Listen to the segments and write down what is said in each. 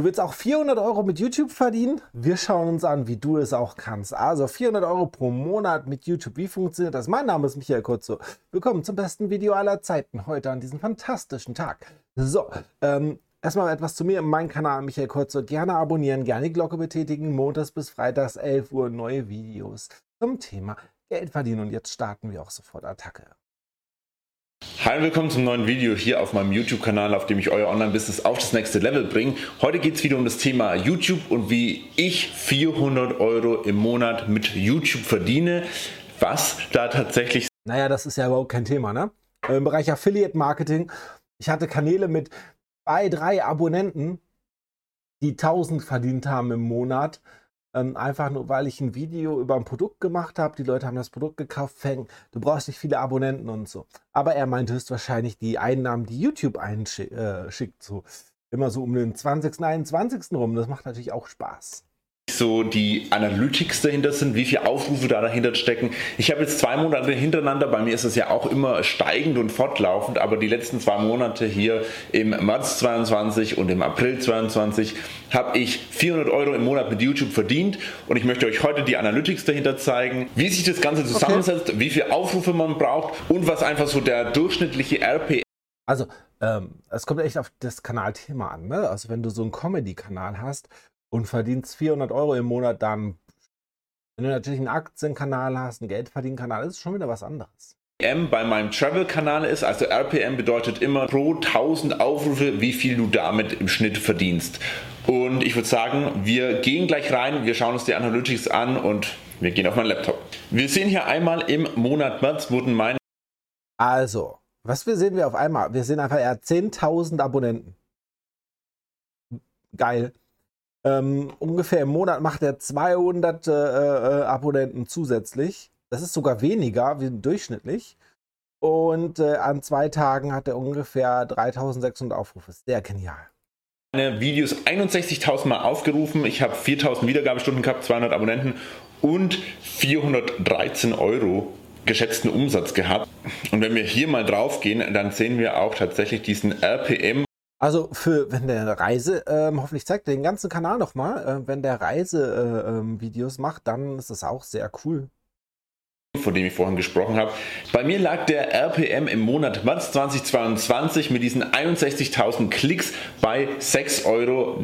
Du willst auch 400 Euro mit YouTube verdienen? Wir schauen uns an, wie du es auch kannst. Also 400 Euro pro Monat mit YouTube. Wie funktioniert das? Mein Name ist Michael Kurzo. Willkommen zum besten Video aller Zeiten heute an diesem fantastischen Tag. So, ähm, erstmal etwas zu mir. Mein Kanal Michael Kurzo. Gerne abonnieren, gerne die Glocke betätigen. Montags bis Freitags 11 Uhr neue Videos zum Thema Geld verdienen. Und jetzt starten wir auch sofort Attacke. Hi und willkommen zum neuen Video hier auf meinem YouTube-Kanal, auf dem ich euer Online-Business auf das nächste Level bringe. Heute geht es wieder um das Thema YouTube und wie ich 400 Euro im Monat mit YouTube verdiene. Was da tatsächlich... Naja, das ist ja überhaupt kein Thema, ne? Im Bereich Affiliate-Marketing, ich hatte Kanäle mit zwei, drei Abonnenten, die 1000 verdient haben im Monat. Ähm, einfach nur, weil ich ein Video über ein Produkt gemacht habe. Die Leute haben das Produkt gekauft. Fang, du brauchst nicht viele Abonnenten und so. Aber er meinte höchstwahrscheinlich die Einnahmen, die YouTube einschickt. Äh, so immer so um den 20., 21. rum. Das macht natürlich auch Spaß so die Analytics dahinter sind, wie viele Aufrufe da dahinter stecken. Ich habe jetzt zwei Monate hintereinander, bei mir ist es ja auch immer steigend und fortlaufend, aber die letzten zwei Monate hier im März 22 und im April 22 habe ich 400 Euro im Monat mit YouTube verdient und ich möchte euch heute die Analytics dahinter zeigen, wie sich das Ganze zusammensetzt, okay. wie viele Aufrufe man braucht und was einfach so der durchschnittliche RP also, ähm, es kommt echt auf das Kanalthema an. Ne? Also, wenn du so einen Comedy-Kanal hast, und verdienst 400 Euro im Monat, dann, wenn du natürlich einen Aktienkanal hast, einen Geldverdienkanal, ist es schon wieder was anderes. RPM bei meinem Travel-Kanal ist, also RPM bedeutet immer pro 1000 Aufrufe, wie viel du damit im Schnitt verdienst. Und ich würde sagen, wir gehen gleich rein, wir schauen uns die Analytics an und wir gehen auf meinen Laptop. Wir sehen hier einmal im Monat März wurden meine. Also, was wir sehen wir auf einmal? Wir sehen einfach, er hat 10.000 Abonnenten. Geil. Ähm, ungefähr im Monat macht er 200 äh, äh, Abonnenten zusätzlich. Das ist sogar weniger wie durchschnittlich. Und äh, an zwei Tagen hat er ungefähr 3600 Aufrufe. Sehr genial. Meine Videos 61.000 Mal aufgerufen. Ich habe 4000 Wiedergabestunden gehabt, 200 Abonnenten und 413 Euro geschätzten Umsatz gehabt. Und wenn wir hier mal drauf gehen, dann sehen wir auch tatsächlich diesen RPM also für, wenn der Reise, ähm, hoffentlich zeigt er den ganzen Kanal nochmal, äh, wenn der Reise-Videos äh, ähm, macht, dann ist das auch sehr cool. Von dem ich vorhin gesprochen habe. Bei mir lag der RPM im Monat März 2022 mit diesen 61.000 Klicks bei 6,79 Euro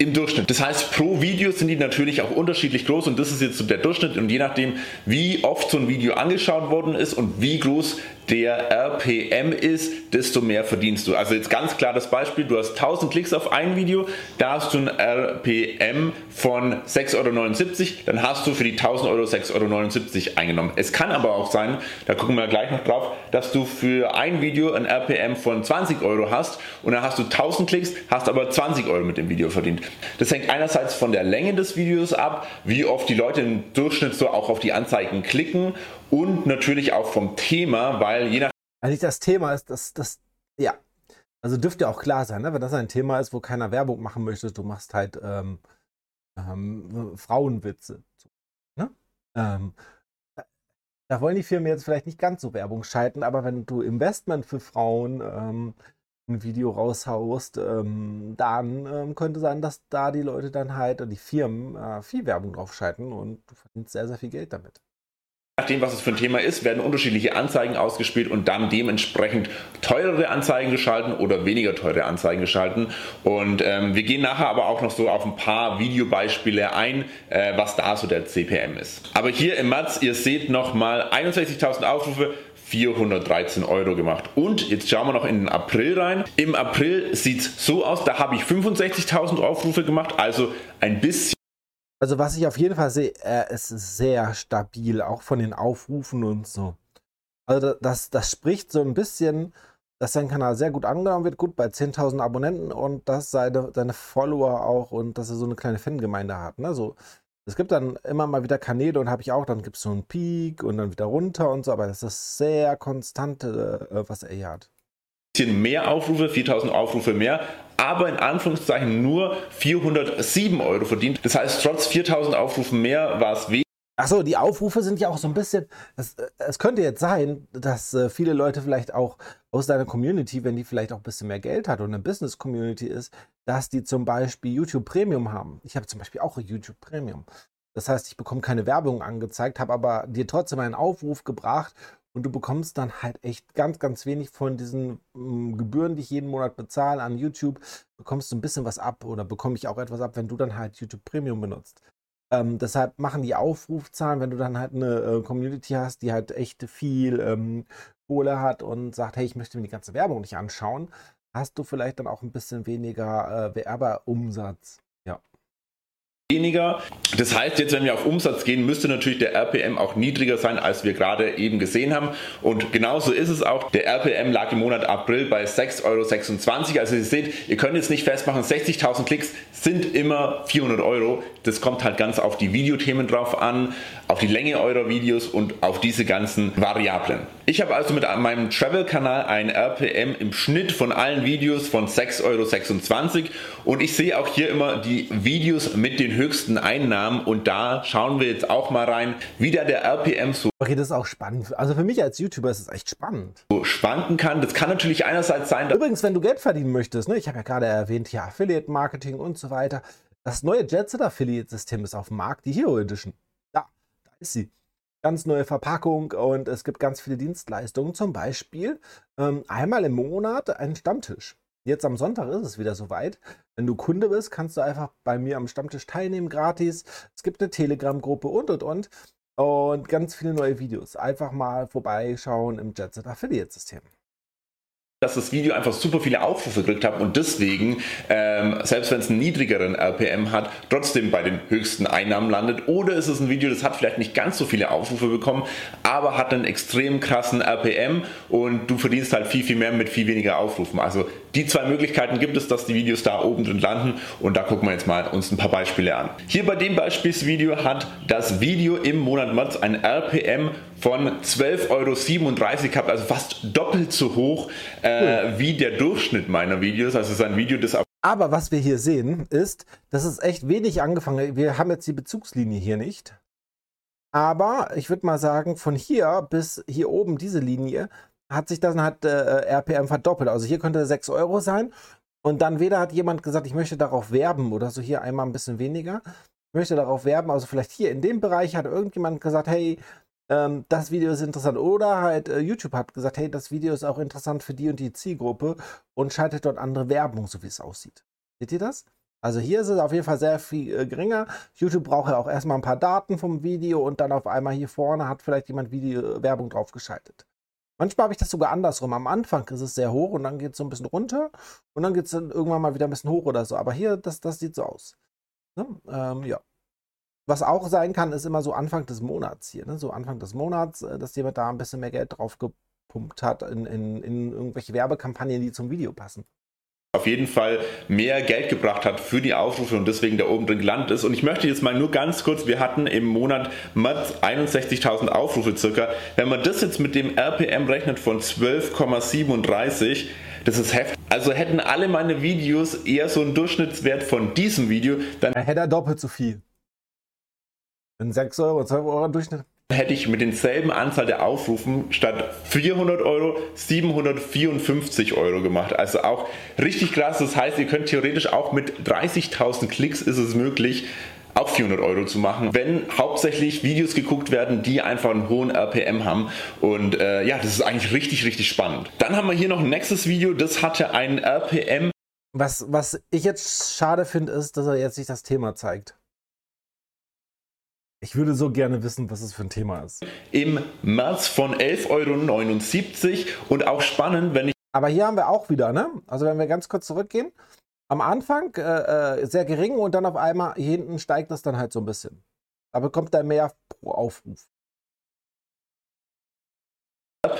im Durchschnitt. Das heißt, pro Video sind die natürlich auch unterschiedlich groß und das ist jetzt so der Durchschnitt und je nachdem, wie oft so ein Video angeschaut worden ist und wie groß der RPM ist, desto mehr verdienst du. Also jetzt ganz klar das Beispiel, du hast 1000 Klicks auf ein Video, da hast du ein RPM von 6,79 Euro, dann hast du für die 1000 Euro 6,79 Euro eingenommen. Es kann aber auch sein, da gucken wir gleich noch drauf, dass du für ein Video ein RPM von 20 Euro hast und dann hast du 1000 Klicks, hast aber 20 Euro mit dem Video verdient. Das hängt einerseits von der Länge des Videos ab, wie oft die Leute im Durchschnitt so auch auf die Anzeigen klicken und natürlich auch vom Thema, weil je nach. Also das Thema ist, dass das, ja, also dürfte auch klar sein, ne? wenn das ein Thema ist, wo keiner Werbung machen möchte, du machst halt ähm, ähm, Frauenwitze. Ne? Ähm, da wollen die Firmen jetzt vielleicht nicht ganz so Werbung schalten, aber wenn du Investment für Frauen ähm, ein Video raushaust, ähm, dann ähm, könnte sein, dass da die Leute dann halt, die Firmen, äh, viel Werbung drauf schalten und du verdienst sehr, sehr viel Geld damit nachdem, was es für ein Thema ist, werden unterschiedliche Anzeigen ausgespielt und dann dementsprechend teurere Anzeigen geschalten oder weniger teure Anzeigen geschalten. Und ähm, wir gehen nachher aber auch noch so auf ein paar Videobeispiele ein, äh, was da so der CPM ist. Aber hier im März, ihr seht nochmal 61.000 Aufrufe, 413 Euro gemacht. Und jetzt schauen wir noch in den April rein. Im April sieht es so aus, da habe ich 65.000 Aufrufe gemacht, also ein bisschen also was ich auf jeden Fall sehe, er ist sehr stabil, auch von den Aufrufen und so. Also das, das spricht so ein bisschen, dass sein Kanal sehr gut angenommen wird, gut bei 10.000 Abonnenten und dass seine, seine Follower auch und dass er so eine kleine Fangemeinde hat. Ne? So, es gibt dann immer mal wieder Kanäle und habe ich auch, dann gibt es so einen Peak und dann wieder runter und so, aber das ist sehr konstant, äh, was er hier hat bisschen mehr Aufrufe, 4000 Aufrufe mehr, aber in Anführungszeichen nur 407 Euro verdient. Das heißt, trotz 4000 Aufrufen mehr war es weniger. Achso, die Aufrufe sind ja auch so ein bisschen. Es, es könnte jetzt sein, dass äh, viele Leute vielleicht auch aus deiner Community, wenn die vielleicht auch ein bisschen mehr Geld hat und eine Business-Community ist, dass die zum Beispiel YouTube Premium haben. Ich habe zum Beispiel auch YouTube Premium. Das heißt, ich bekomme keine Werbung angezeigt, habe aber dir trotzdem einen Aufruf gebracht und du bekommst dann halt echt ganz, ganz wenig von diesen ähm, Gebühren, die ich jeden Monat bezahle an YouTube, bekommst du ein bisschen was ab oder bekomme ich auch etwas ab, wenn du dann halt YouTube Premium benutzt. Ähm, deshalb machen die Aufrufzahlen, wenn du dann halt eine äh, Community hast, die halt echt viel ähm, Kohle hat und sagt, hey, ich möchte mir die ganze Werbung nicht anschauen, hast du vielleicht dann auch ein bisschen weniger äh, Werbeumsatz weniger. Das heißt, jetzt, wenn wir auf Umsatz gehen, müsste natürlich der RPM auch niedriger sein, als wir gerade eben gesehen haben. Und genauso ist es auch. Der RPM lag im Monat April bei 6,26 Euro. Also ihr seht, ihr könnt jetzt nicht festmachen, 60.000 Klicks sind immer 400 Euro. Das kommt halt ganz auf die Videothemen drauf an, auf die Länge eurer Videos und auf diese ganzen Variablen. Ich habe also mit meinem Travel-Kanal ein RPM im Schnitt von allen Videos von 6,26 Euro und ich sehe auch hier immer die Videos mit den höchsten Einnahmen und da schauen wir jetzt auch mal rein, wie da der RPM so Okay, das ist auch spannend. Also für mich als YouTuber ist es echt spannend. So schwanken kann. Das kann natürlich einerseits sein. Übrigens, wenn du Geld verdienen möchtest, ne, ich habe ja gerade erwähnt, ja, Affiliate Marketing und so weiter. Das neue Jetset Affiliate System ist auf dem Markt, die Hero Edition. Ist sie. Ganz neue Verpackung und es gibt ganz viele Dienstleistungen. Zum Beispiel ähm, einmal im Monat einen Stammtisch. Jetzt am Sonntag ist es wieder soweit. Wenn du Kunde bist, kannst du einfach bei mir am Stammtisch teilnehmen, gratis. Es gibt eine Telegram-Gruppe und und und. Und ganz viele neue Videos. Einfach mal vorbeischauen im JetSet Affiliate-System dass das Video einfach super viele Aufrufe gekriegt hat und deswegen, ähm, selbst wenn es einen niedrigeren RPM hat, trotzdem bei den höchsten Einnahmen landet. Oder ist es ein Video, das hat vielleicht nicht ganz so viele Aufrufe bekommen, aber hat einen extrem krassen RPM und du verdienst halt viel, viel mehr mit viel weniger Aufrufen. Also die zwei Möglichkeiten gibt es, dass die Videos da oben drin landen und da gucken wir jetzt mal uns ein paar Beispiele an. Hier bei dem Beispielsvideo hat das Video im Monat März ein RPM von 12,37 Euro gehabt, also fast doppelt so hoch äh, wie der Durchschnitt meiner Videos. Also es ist ein Video, das aber was wir hier sehen, ist, dass es echt wenig angefangen. Wir haben jetzt die Bezugslinie hier nicht. Aber ich würde mal sagen, von hier bis hier oben diese Linie hat sich das halt äh, RPM verdoppelt. Also hier könnte 6 Euro sein. Und dann weder hat jemand gesagt, ich möchte darauf werben oder so hier einmal ein bisschen weniger. Ich möchte darauf werben, also vielleicht hier in dem Bereich hat irgendjemand gesagt, hey, ähm, das Video ist interessant. Oder halt äh, YouTube hat gesagt, hey, das Video ist auch interessant für die und die Zielgruppe und schaltet dort andere Werbung, so wie es aussieht. Seht ihr das? Also hier ist es auf jeden Fall sehr viel äh, geringer. YouTube braucht ja auch erstmal ein paar Daten vom Video und dann auf einmal hier vorne hat vielleicht jemand Video Werbung drauf geschaltet. Manchmal habe ich das sogar andersrum. Am Anfang ist es sehr hoch und dann geht es so ein bisschen runter und dann geht es dann irgendwann mal wieder ein bisschen hoch oder so. Aber hier, das, das sieht so aus. Ne? Ähm, ja. Was auch sein kann, ist immer so Anfang des Monats hier. Ne? So Anfang des Monats, äh, dass jemand da ein bisschen mehr Geld drauf gepumpt hat in, in, in irgendwelche Werbekampagnen, die zum Video passen auf jeden Fall mehr Geld gebracht hat für die Aufrufe und deswegen da oben drin gelandet ist. Und ich möchte jetzt mal nur ganz kurz, wir hatten im Monat 61.000 Aufrufe circa. Wenn man das jetzt mit dem RPM rechnet von 12,37, das ist heftig. Also hätten alle meine Videos eher so einen Durchschnittswert von diesem Video, dann hätte er doppelt so viel. Wenn 6 Euro, 12 Euro Durchschnitt. Hätte ich mit denselben Anzahl der Aufrufen statt 400 Euro 754 Euro gemacht. Also auch richtig krass. Das heißt, ihr könnt theoretisch auch mit 30.000 Klicks ist es möglich, auch 400 Euro zu machen, wenn hauptsächlich Videos geguckt werden, die einfach einen hohen RPM haben. Und äh, ja, das ist eigentlich richtig, richtig spannend. Dann haben wir hier noch ein nächstes Video, das hatte einen RPM. Was, was ich jetzt schade finde, ist, dass er jetzt nicht das Thema zeigt. Ich würde so gerne wissen, was es für ein Thema ist. Im März von 11,79 Euro und auch spannend, wenn ich. Aber hier haben wir auch wieder, ne? Also, wenn wir ganz kurz zurückgehen, am Anfang äh, äh sehr gering und dann auf einmal hier hinten steigt das dann halt so ein bisschen. Da bekommt er mehr pro Aufruf.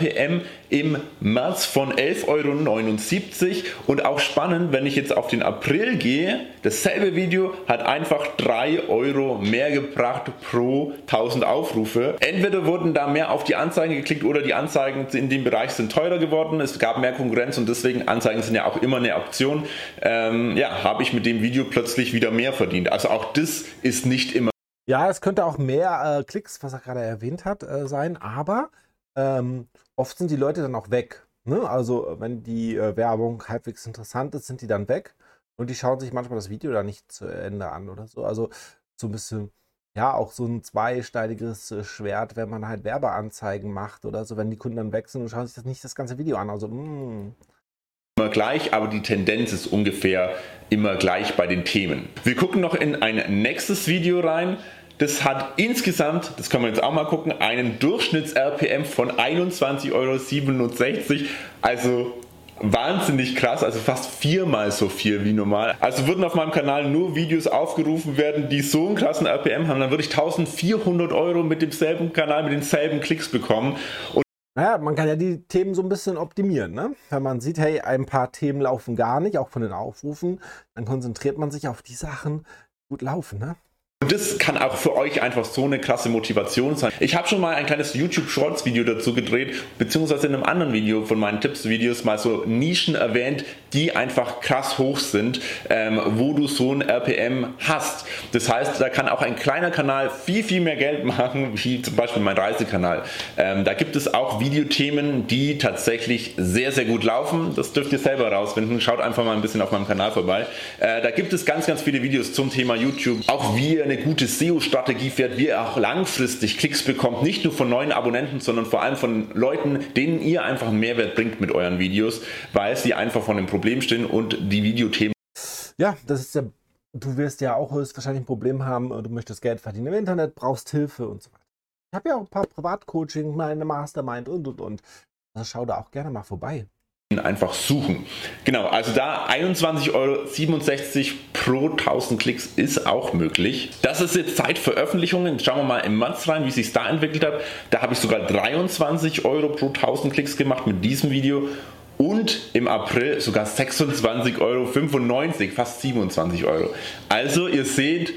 RPM im März von 11,79 Euro und auch spannend, wenn ich jetzt auf den April gehe, dasselbe Video hat einfach 3 Euro mehr gebracht pro 1000 Aufrufe. Entweder wurden da mehr auf die Anzeigen geklickt oder die Anzeigen in dem Bereich sind teurer geworden, es gab mehr Konkurrenz und deswegen Anzeigen sind ja auch immer eine Option. Ähm, ja, habe ich mit dem Video plötzlich wieder mehr verdient. Also auch das ist nicht immer Ja, es könnte auch mehr äh, Klicks, was er gerade erwähnt hat, äh, sein, aber ähm, oft sind die Leute dann auch weg. Ne? Also, wenn die äh, Werbung halbwegs interessant ist, sind die dann weg und die schauen sich manchmal das Video dann nicht zu Ende an oder so. Also, so ein bisschen, ja, auch so ein zweisteiniges äh, Schwert, wenn man halt Werbeanzeigen macht oder so, wenn die Kunden dann weg sind und schauen sich das nicht das ganze Video an. Also, mh. Mm. Immer gleich, aber die Tendenz ist ungefähr immer gleich bei den Themen. Wir gucken noch in ein nächstes Video rein. Das hat insgesamt, das können wir jetzt auch mal gucken, einen Durchschnitts-RPM von 21,67 Euro. Also wahnsinnig krass, also fast viermal so viel wie normal. Also würden auf meinem Kanal nur Videos aufgerufen werden, die so einen krassen RPM haben, dann würde ich 1400 Euro mit demselben Kanal, mit denselben Klicks bekommen. Und naja, man kann ja die Themen so ein bisschen optimieren. Ne? Wenn man sieht, hey, ein paar Themen laufen gar nicht, auch von den Aufrufen, dann konzentriert man sich auf die Sachen, die gut laufen. Ne? Und das kann auch für euch einfach so eine krasse Motivation sein. Ich habe schon mal ein kleines YouTube Shorts Video dazu gedreht, beziehungsweise in einem anderen Video von meinen Tipps-Videos mal so Nischen erwähnt, die einfach krass hoch sind, ähm, wo du so ein RPM hast. Das heißt, da kann auch ein kleiner Kanal viel, viel mehr Geld machen, wie zum Beispiel mein Reisekanal. Ähm, da gibt es auch Videothemen, die tatsächlich sehr, sehr gut laufen. Das dürft ihr selber rausfinden. Schaut einfach mal ein bisschen auf meinem Kanal vorbei. Äh, da gibt es ganz, ganz viele Videos zum Thema YouTube. Auch wie ihr eine gute SEO-Strategie fährt, wie ihr auch langfristig Klicks bekommt, nicht nur von neuen Abonnenten, sondern vor allem von Leuten, denen ihr einfach einen Mehrwert bringt mit euren Videos, weil sie einfach vor einem Problem stehen und die Videothemen. Ja, das ist ja, du wirst ja auch höchstwahrscheinlich ein Problem haben, du möchtest Geld verdienen im Internet, brauchst Hilfe und so weiter. Ich habe ja auch ein paar Privatcoaching, meine Mastermind und und und. Also schau da auch gerne mal vorbei einfach suchen. Genau, also da 21,67 Euro pro 1000 Klicks ist auch möglich. Das ist jetzt Zeit Veröffentlichungen. Schauen wir mal im Month rein, wie sich da entwickelt hat. Da habe ich sogar 23 Euro pro 1000 Klicks gemacht mit diesem Video und im April sogar 26,95 Euro, fast 27 Euro. Also ihr seht,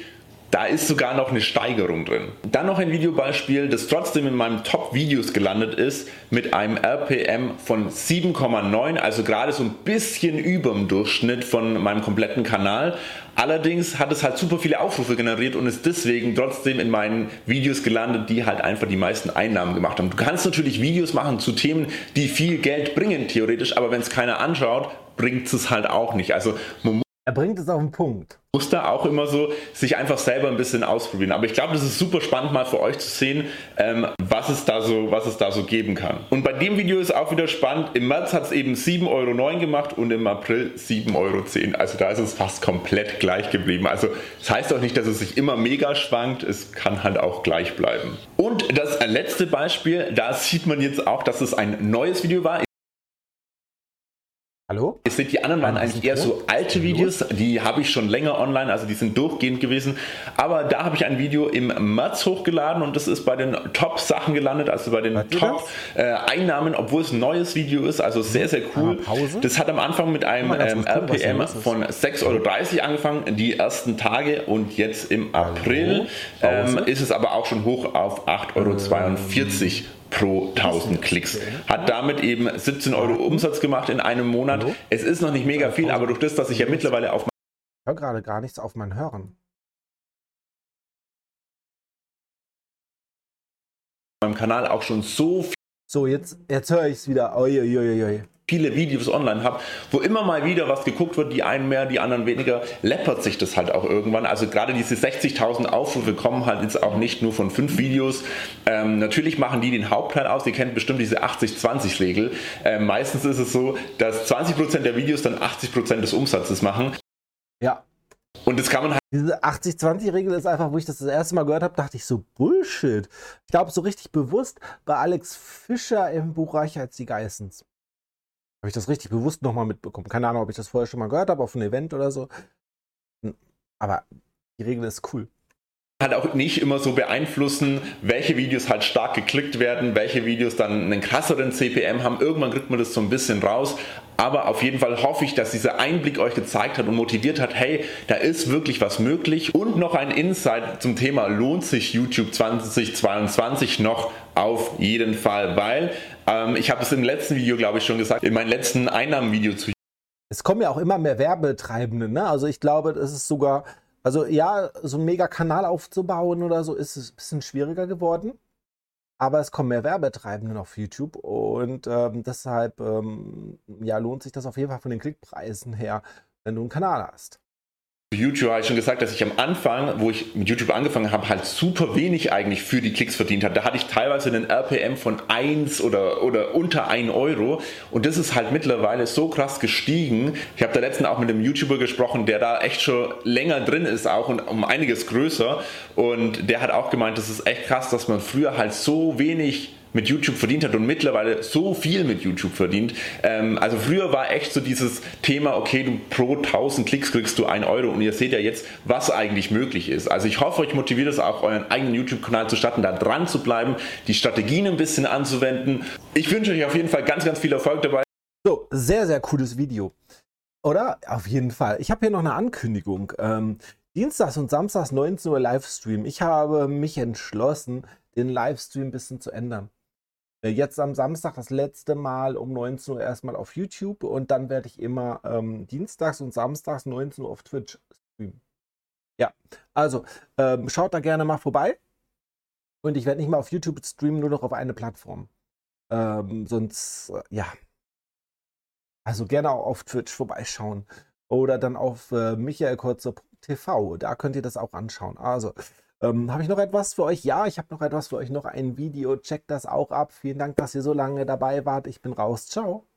da ist sogar noch eine Steigerung drin. Dann noch ein Videobeispiel, das trotzdem in meinem Top-Videos gelandet ist, mit einem RPM von 7,9, also gerade so ein bisschen über dem Durchschnitt von meinem kompletten Kanal. Allerdings hat es halt super viele Aufrufe generiert und ist deswegen trotzdem in meinen Videos gelandet, die halt einfach die meisten Einnahmen gemacht haben. Du kannst natürlich Videos machen zu Themen, die viel Geld bringen, theoretisch, aber wenn es keiner anschaut, bringt es halt auch nicht. Also man er bringt es auf den Punkt. Muss da auch immer so sich einfach selber ein bisschen ausprobieren. Aber ich glaube, das ist super spannend mal für euch zu sehen, ähm, was, es da so, was es da so geben kann. Und bei dem Video ist auch wieder spannend. Im März hat es eben 7,09 Euro gemacht und im April 7,10 Euro. Also da ist es fast komplett gleich geblieben. Also das heißt auch nicht, dass es sich immer mega schwankt. Es kann halt auch gleich bleiben. Und das letzte Beispiel, da sieht man jetzt auch, dass es ein neues Video war. Hallo? Es sind die anderen waren eigentlich eher so alte Videos, die habe ich schon länger online, also die sind durchgehend gewesen. Aber da habe ich ein Video im März hochgeladen und das ist bei den Top-Sachen gelandet, also bei den Top-Einnahmen, äh, obwohl es ein neues Video ist, also sehr, sehr cool. Das hat am Anfang mit einem ähm, RPM von 6,30 Euro angefangen, die ersten Tage und jetzt im April. Ähm, ist es aber auch schon hoch auf 8,42 Euro pro 1000 Klicks. Hat damit eben 17 Euro Umsatz gemacht in einem Monat. Es ist noch nicht mega viel, aber durch das, dass ich ja mittlerweile auf. Ich höre gerade gar nichts auf mein Hören. meinem Kanal auch schon so viel. So, jetzt, jetzt höre ich es wieder. Oi, oi, oi, oi viele Videos online habe, wo immer mal wieder was geguckt wird, die einen mehr, die anderen weniger, läppert sich das halt auch irgendwann. Also gerade diese 60.000 Aufrufe kommen halt jetzt auch nicht nur von fünf Videos. Ähm, natürlich machen die den Hauptteil aus. Ihr kennt bestimmt diese 80-20-Regel. Ähm, meistens ist es so, dass 20% der Videos dann 80% des Umsatzes machen. Ja. Und das kann man halt. Diese 80-20-Regel ist einfach, wo ich das das erste Mal gehört habe, dachte ich so, Bullshit. Ich glaube, so richtig bewusst bei Alex Fischer im Buch Reicher als die Geissens. Habe ich das richtig bewusst nochmal mitbekommen? Keine Ahnung, ob ich das vorher schon mal gehört habe auf einem Event oder so. Hm, aber die Regel ist cool halt auch nicht immer so beeinflussen, welche Videos halt stark geklickt werden, welche Videos dann einen krasseren CPM haben. Irgendwann kriegt man das so ein bisschen raus. Aber auf jeden Fall hoffe ich, dass dieser Einblick euch gezeigt hat und motiviert hat, hey, da ist wirklich was möglich. Und noch ein Insight zum Thema, lohnt sich YouTube 2022 noch auf jeden Fall, weil ähm, ich habe es im letzten Video, glaube ich, schon gesagt, in meinem letzten Einnahmenvideo zu es kommen ja auch immer mehr Werbetreibende. Ne? Also ich glaube, es ist sogar Also ja, so einen Mega-Kanal aufzubauen oder so ist es ein bisschen schwieriger geworden. Aber es kommen mehr Werbetreibenden auf YouTube und ähm, deshalb ähm, ja, lohnt sich das auf jeden Fall von den Klickpreisen her, wenn du einen Kanal hast. YouTube habe ich schon gesagt, dass ich am Anfang, wo ich mit YouTube angefangen habe, halt super wenig eigentlich für die Klicks verdient habe. Da hatte ich teilweise einen RPM von 1 oder, oder unter 1 Euro und das ist halt mittlerweile so krass gestiegen. Ich habe da letztens auch mit einem YouTuber gesprochen, der da echt schon länger drin ist auch und um einiges größer und der hat auch gemeint, das ist echt krass, dass man früher halt so wenig mit YouTube verdient hat und mittlerweile so viel mit YouTube verdient. Ähm, also früher war echt so dieses Thema, okay, du pro 1000 Klicks kriegst du 1 Euro und ihr seht ja jetzt, was eigentlich möglich ist. Also ich hoffe, euch motiviert es auch, euren eigenen YouTube-Kanal zu starten, da dran zu bleiben, die Strategien ein bisschen anzuwenden. Ich wünsche euch auf jeden Fall ganz, ganz viel Erfolg dabei. So, sehr, sehr cooles Video. Oder? Auf jeden Fall. Ich habe hier noch eine Ankündigung. Ähm, Dienstags und Samstags 19 Uhr Livestream. Ich habe mich entschlossen, den Livestream ein bisschen zu ändern. Äh, jetzt am Samstag das letzte Mal um 19 Uhr erstmal auf YouTube und dann werde ich immer ähm, dienstags und samstags 19 Uhr auf Twitch streamen. Ja, also ähm, schaut da gerne mal vorbei. Und ich werde nicht mal auf YouTube streamen, nur noch auf eine Plattform. Ähm, sonst, äh, ja. Also gerne auch auf Twitch vorbeischauen. Oder dann auf äh, michaelkurze.tv. Da könnt ihr das auch anschauen. Also, ähm, habe ich noch etwas für euch? Ja, ich habe noch etwas für euch, noch ein Video. Checkt das auch ab. Vielen Dank, dass ihr so lange dabei wart. Ich bin raus. Ciao.